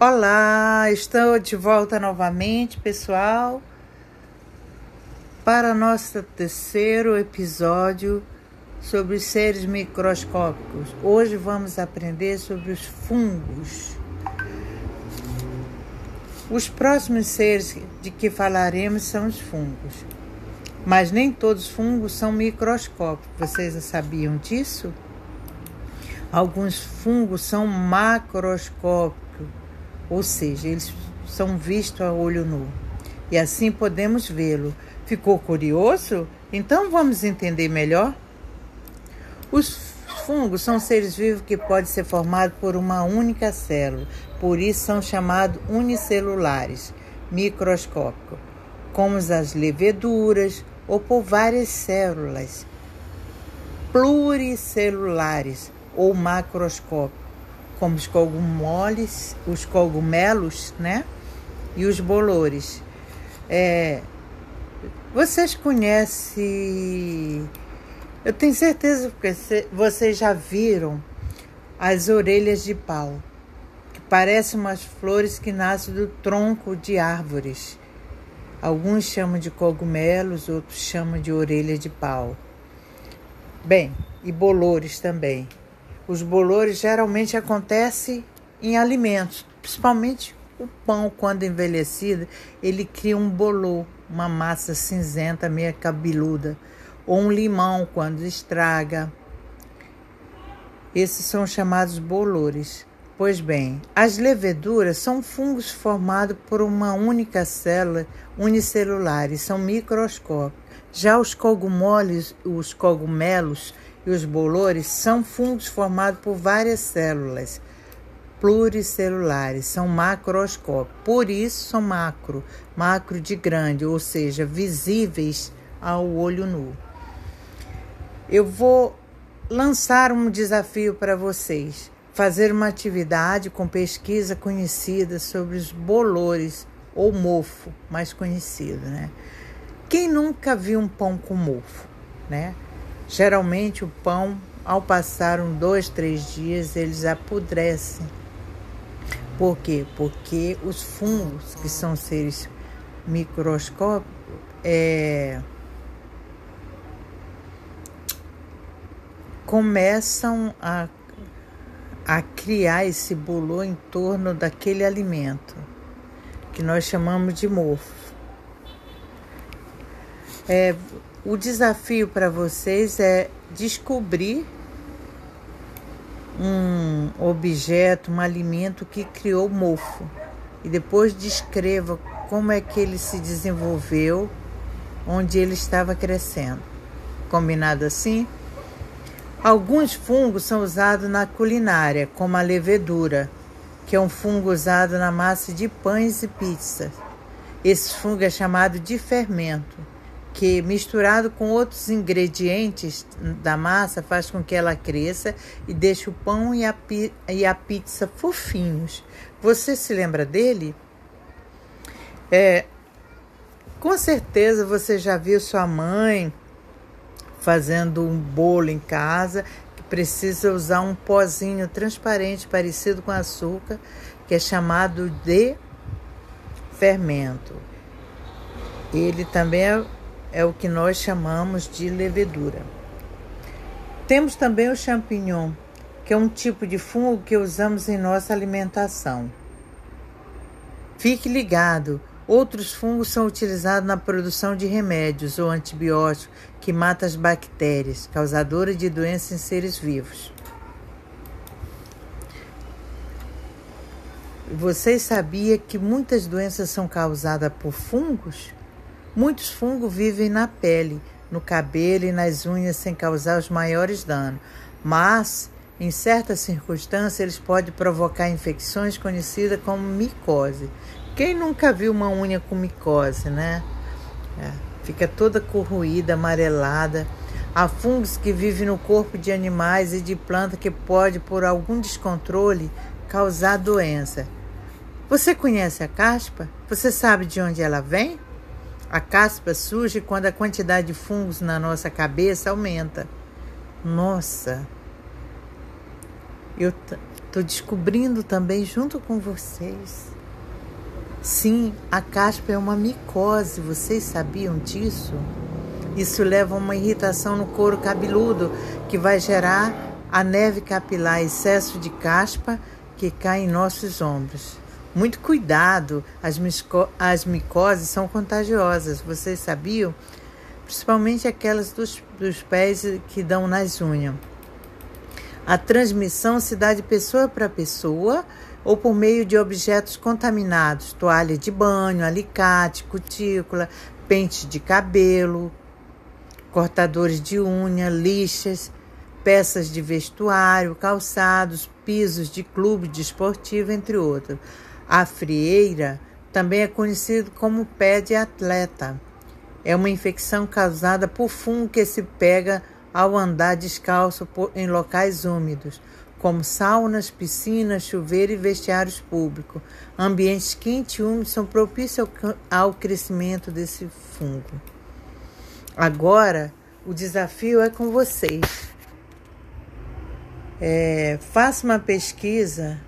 Olá, estou de volta novamente, pessoal, para nosso terceiro episódio sobre seres microscópicos. Hoje vamos aprender sobre os fungos. Os próximos seres de que falaremos são os fungos. Mas nem todos os fungos são microscópicos. Vocês já sabiam disso? Alguns fungos são macroscópicos ou seja, eles são vistos a olho nu. E assim podemos vê-lo. Ficou curioso? Então vamos entender melhor? Os fungos são seres vivos que podem ser formados por uma única célula, por isso são chamados unicelulares, microscópicos, como as leveduras, ou por várias células pluricelulares ou macroscópicos como os cogumoles, os cogumelos, né? E os bolores. É, vocês conhecem, eu tenho certeza que vocês já viram as orelhas de pau, que parecem umas flores que nascem do tronco de árvores. Alguns chamam de cogumelos, outros chamam de orelha de pau. Bem, e bolores também. Os bolores geralmente acontecem em alimentos, principalmente o pão, quando envelhecido, ele cria um bolor, uma massa cinzenta, meio cabeluda, ou um limão quando estraga. Esses são chamados bolores. Pois bem, as leveduras são fungos formados por uma única célula unicelular e são microscópicos. Já os cogumoles, os cogumelos e os bolores são fungos formados por várias células pluricelulares, são macroscópicos. Por isso são macro, macro de grande, ou seja, visíveis ao olho nu. Eu vou lançar um desafio para vocês, fazer uma atividade com pesquisa conhecida sobre os bolores ou mofo, mais conhecido, né? Quem nunca viu um pão com mofo, né? Geralmente o pão, ao passar um, dois, três dias, eles apodrecem. Por quê? Porque os fungos, que são seres microscópicos, é, começam a, a criar esse bolor em torno daquele alimento, que nós chamamos de mofo. É, o desafio para vocês é descobrir um objeto, um alimento que criou mofo e depois descreva como é que ele se desenvolveu, onde ele estava crescendo. Combinado assim? Alguns fungos são usados na culinária, como a levedura, que é um fungo usado na massa de pães e pizzas. Esse fungo é chamado de fermento que misturado com outros ingredientes da massa faz com que ela cresça e deixe o pão e a, e a pizza fofinhos. Você se lembra dele? É, com certeza você já viu sua mãe fazendo um bolo em casa que precisa usar um pozinho transparente parecido com açúcar, que é chamado de fermento. Ele também é é o que nós chamamos de levedura. Temos também o champignon, que é um tipo de fungo que usamos em nossa alimentação. Fique ligado, outros fungos são utilizados na produção de remédios ou antibióticos que matam as bactérias causadoras de doenças em seres vivos. Vocês sabiam que muitas doenças são causadas por fungos? Muitos fungos vivem na pele, no cabelo e nas unhas sem causar os maiores danos, mas em certas circunstâncias eles podem provocar infecções conhecidas como micose. Quem nunca viu uma unha com micose, né? É, fica toda corroída, amarelada. Há fungos que vivem no corpo de animais e de plantas que pode, por algum descontrole, causar doença. Você conhece a caspa? Você sabe de onde ela vem? A caspa surge quando a quantidade de fungos na nossa cabeça aumenta. Nossa, eu Estou descobrindo também junto com vocês. Sim, a caspa é uma micose, vocês sabiam disso? Isso leva a uma irritação no couro cabeludo que vai gerar a neve capilar, excesso de caspa que cai em nossos ombros. Muito cuidado, as, as micoses são contagiosas, vocês sabiam? Principalmente aquelas dos, dos pés que dão nas unhas. A transmissão se dá de pessoa para pessoa ou por meio de objetos contaminados, toalha de banho, alicate, cutícula, pente de cabelo, cortadores de unha, lixas, peças de vestuário, calçados, pisos de clube desportivo, entre outros. A frieira também é conhecido como pé de atleta. É uma infecção causada por fungo que se pega ao andar descalço em locais úmidos, como saunas, piscinas, chuveiro e vestiários públicos. Ambientes quentes e úmidos são propícios ao crescimento desse fungo. Agora, o desafio é com vocês. É, faça uma pesquisa,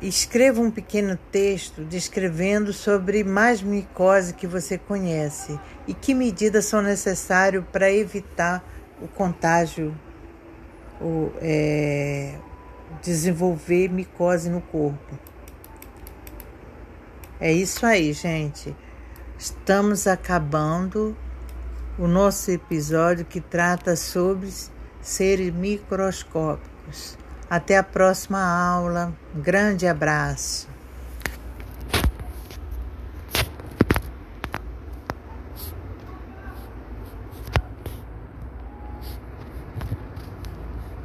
escreva um pequeno texto descrevendo sobre mais micose que você conhece e que medidas são necessárias para evitar o contágio, o, é, desenvolver micose no corpo. É isso aí, gente. Estamos acabando o nosso episódio que trata sobre seres microscópicos. Até a próxima aula. Um grande abraço.